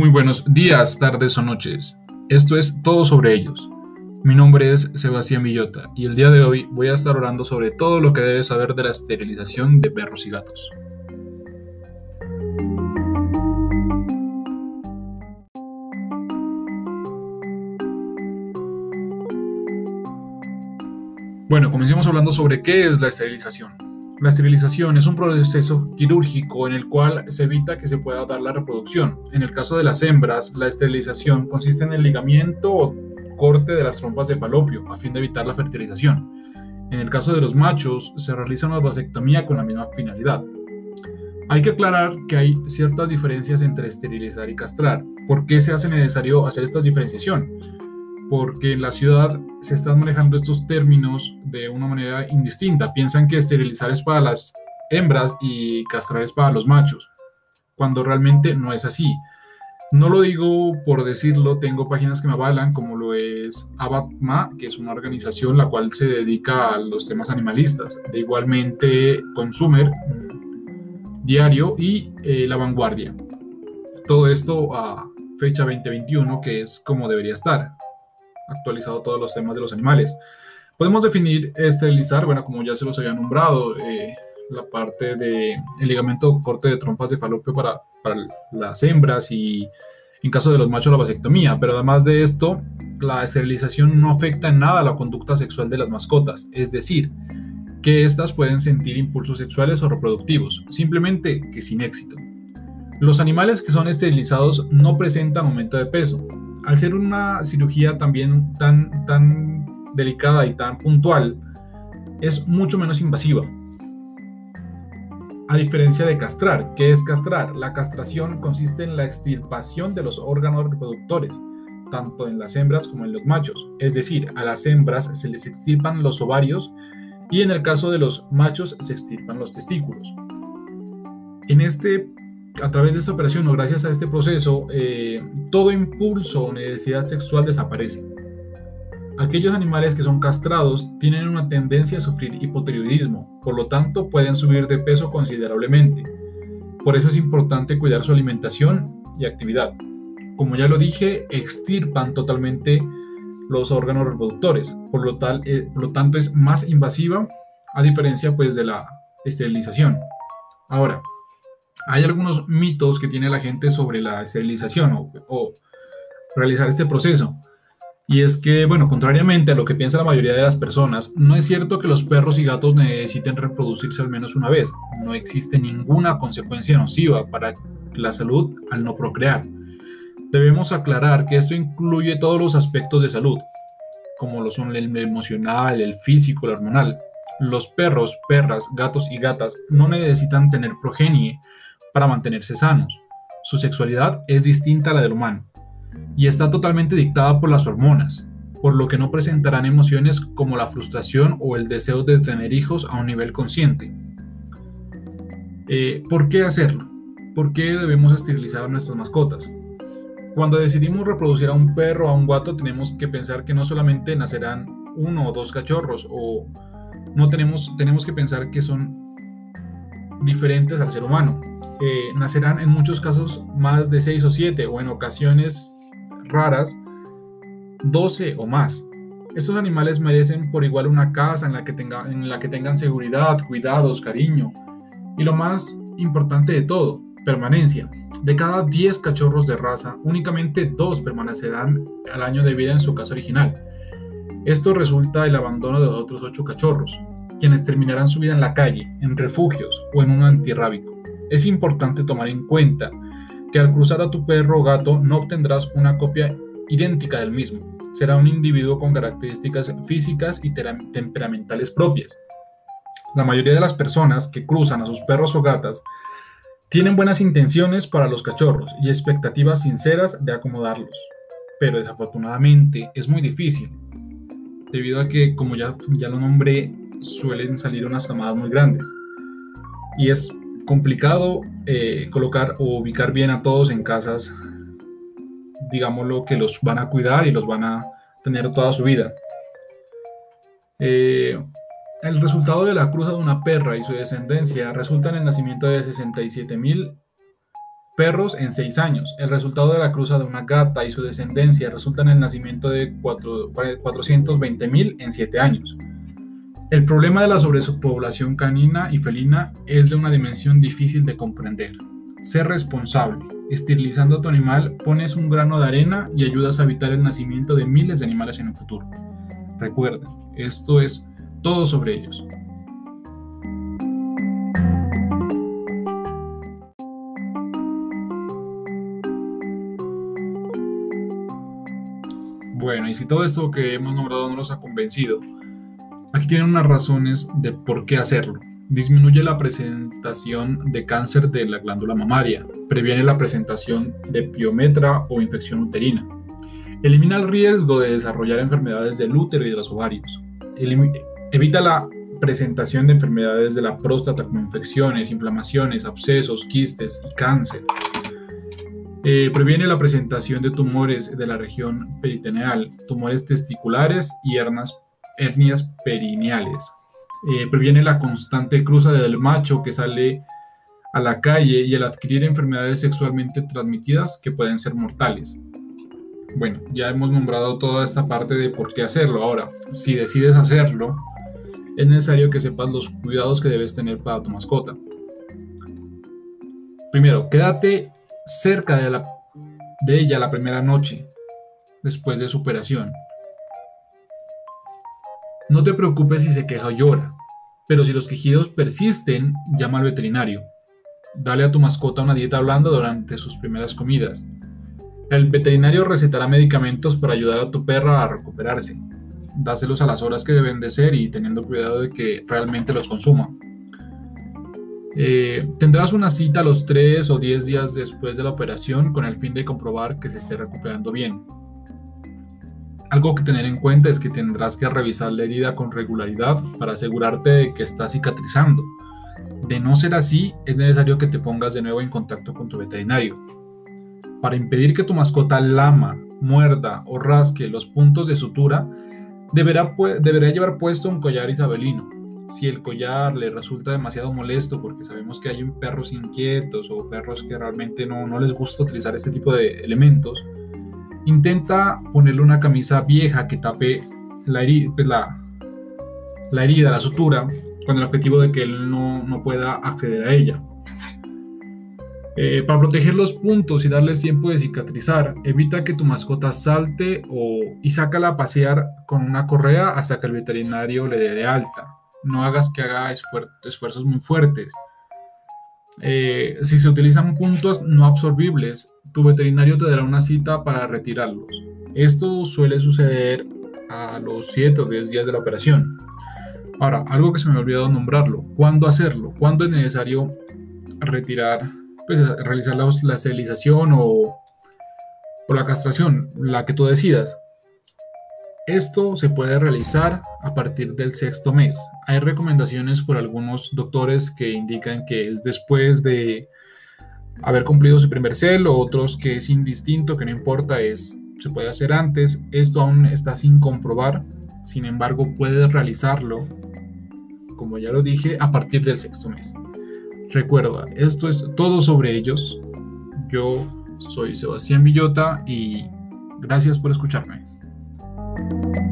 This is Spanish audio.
Muy buenos días, tardes o noches. Esto es Todo sobre ellos. Mi nombre es Sebastián Villota y el día de hoy voy a estar hablando sobre todo lo que debes saber de la esterilización de perros y gatos. Bueno, comencemos hablando sobre qué es la esterilización. La esterilización es un proceso quirúrgico en el cual se evita que se pueda dar la reproducción. En el caso de las hembras, la esterilización consiste en el ligamiento o corte de las trompas de falopio a fin de evitar la fertilización. En el caso de los machos, se realiza una vasectomía con la misma finalidad. Hay que aclarar que hay ciertas diferencias entre esterilizar y castrar. ¿Por qué se hace necesario hacer esta diferenciación? Porque en la ciudad se están manejando estos términos de una manera indistinta. Piensan que esterilizar es para las hembras y castrar es para los machos, cuando realmente no es así. No lo digo por decirlo, tengo páginas que me avalan, como lo es Abatma, que es una organización la cual se dedica a los temas animalistas. De igualmente Consumer, Diario y eh, La Vanguardia. Todo esto a fecha 2021, que es como debería estar actualizado todos los temas de los animales. Podemos definir esterilizar, bueno, como ya se los había nombrado, eh, la parte de el ligamento corte de trompas de falopio para, para las hembras y en caso de los machos la vasectomía, pero además de esto, la esterilización no afecta en nada la conducta sexual de las mascotas, es decir, que éstas pueden sentir impulsos sexuales o reproductivos, simplemente que sin éxito. Los animales que son esterilizados no presentan aumento de peso, al ser una cirugía también tan, tan delicada y tan puntual, es mucho menos invasiva. A diferencia de castrar, ¿qué es castrar? La castración consiste en la extirpación de los órganos reproductores, tanto en las hembras como en los machos. Es decir, a las hembras se les extirpan los ovarios y en el caso de los machos se extirpan los testículos. En este a través de esta operación o gracias a este proceso, eh, todo impulso o necesidad sexual desaparece. Aquellos animales que son castrados tienen una tendencia a sufrir hipotiroidismo, por lo tanto pueden subir de peso considerablemente. Por eso es importante cuidar su alimentación y actividad. Como ya lo dije, extirpan totalmente los órganos reproductores, por lo, tal, eh, lo tanto es más invasiva a diferencia pues de la esterilización. Ahora, hay algunos mitos que tiene la gente sobre la esterilización o, realizar este proceso. Y es que, bueno, contrariamente a lo que piensa la mayoría de las personas, no es cierto que los perros y gatos necesiten reproducirse al menos una vez. No existe ninguna consecuencia nociva para la salud al no procrear. Debemos aclarar que esto incluye todos los aspectos de salud, como lo son el emocional, el físico, el hormonal. Los perros, perras, gatos y gatas no necesitan tener progenie para mantenerse sanos. Su sexualidad es distinta a la del humano y está totalmente dictada por las hormonas, por lo que no presentarán emociones como la frustración o el deseo de tener hijos a un nivel consciente. Eh, ¿Por qué hacerlo? ¿Por qué debemos esterilizar a nuestras mascotas? Cuando decidimos reproducir a un perro o a un gato tenemos que pensar que no solamente nacerán uno o dos cachorros o no tenemos, tenemos que pensar que son diferentes al ser humano nacerán en muchos casos más de 6 o 7 o en ocasiones raras 12 o más. Estos animales merecen por igual una casa en la, que tenga, en la que tengan seguridad, cuidados, cariño y lo más importante de todo, permanencia. De cada 10 cachorros de raza, únicamente 2 permanecerán al año de vida en su casa original. Esto resulta el abandono de los otros 8 cachorros, quienes terminarán su vida en la calle, en refugios o en un antirrábico. Es importante tomar en cuenta que al cruzar a tu perro o gato no obtendrás una copia idéntica del mismo. Será un individuo con características físicas y temperamentales propias. La mayoría de las personas que cruzan a sus perros o gatas tienen buenas intenciones para los cachorros y expectativas sinceras de acomodarlos, pero desafortunadamente es muy difícil, debido a que, como ya, ya lo nombré, suelen salir unas camadas muy grandes. Y es complicado eh, colocar o ubicar bien a todos en casas, digámoslo, que los van a cuidar y los van a tener toda su vida. Eh, el resultado de la cruza de una perra y su descendencia resulta en el nacimiento de 67 mil perros en 6 años. El resultado de la cruza de una gata y su descendencia resulta en el nacimiento de 420.000 en 7 años. El problema de la sobrepoblación canina y felina es de una dimensión difícil de comprender. Ser responsable. Esterilizando a tu animal, pones un grano de arena y ayudas a evitar el nacimiento de miles de animales en el futuro. Recuerda, esto es todo sobre ellos. Bueno, y si todo esto que hemos nombrado no los ha convencido, aquí tienen unas razones de por qué hacerlo. Disminuye la presentación de cáncer de la glándula mamaria, previene la presentación de piometra o infección uterina, elimina el riesgo de desarrollar enfermedades del útero y de los ovarios, evita la presentación de enfermedades de la próstata como infecciones, inflamaciones, abscesos, quistes y cáncer. Eh, previene la presentación de tumores de la región peritoneal, tumores testiculares y hernias perineales. Eh, previene la constante cruza del macho que sale a la calle y el adquirir enfermedades sexualmente transmitidas que pueden ser mortales. Bueno, ya hemos nombrado toda esta parte de por qué hacerlo. Ahora, si decides hacerlo, es necesario que sepas los cuidados que debes tener para tu mascota. Primero, quédate cerca de, de ella la primera noche después de su operación. No te preocupes si se queja o llora, pero si los quejidos persisten, llama al veterinario. Dale a tu mascota una dieta blanda durante sus primeras comidas. El veterinario recetará medicamentos para ayudar a tu perra a recuperarse. Dáselos a las horas que deben de ser y teniendo cuidado de que realmente los consuma. Eh, tendrás una cita los 3 o 10 días después de la operación con el fin de comprobar que se esté recuperando bien. Algo que tener en cuenta es que tendrás que revisar la herida con regularidad para asegurarte de que está cicatrizando. De no ser así, es necesario que te pongas de nuevo en contacto con tu veterinario. Para impedir que tu mascota lama, muerda o rasque los puntos de sutura, deberá, deberá llevar puesto un collar isabelino si el collar le resulta demasiado molesto, porque sabemos que hay perros inquietos o perros que realmente no, no les gusta utilizar este tipo de elementos, intenta ponerle una camisa vieja que tape la, herida, pues la, herida, la sutura, con el objetivo de que él no, no pueda acceder a ella. Eh, para proteger los puntos y darles tiempo de cicatrizar, evita que tu mascota salte o, y sácala a pasear con una correa hasta que el veterinario le dé de alta no hagas que haga esfuerzos muy fuertes. Eh, si se utilizan puntos no absorbibles, tu veterinario te dará una cita para retirarlos. Esto suele suceder a los 7 o 10 días de la operación. Ahora, algo que se me ha olvidado nombrarlo. ¿Cuándo hacerlo? ¿Cuándo es necesario retirar, pues, realizar la, la o la castración? La que tú decidas. Esto se puede realizar a partir del sexto mes. Hay recomendaciones por algunos doctores que indican que es después de haber cumplido su primer celo, otros que es indistinto, que no importa, es, se puede hacer antes. Esto aún está sin comprobar, sin embargo puedes realizarlo, como ya lo dije, a partir del sexto mes. Recuerda, esto es todo sobre ellos. Yo soy Sebastián Villota y gracias por escucharme. thank you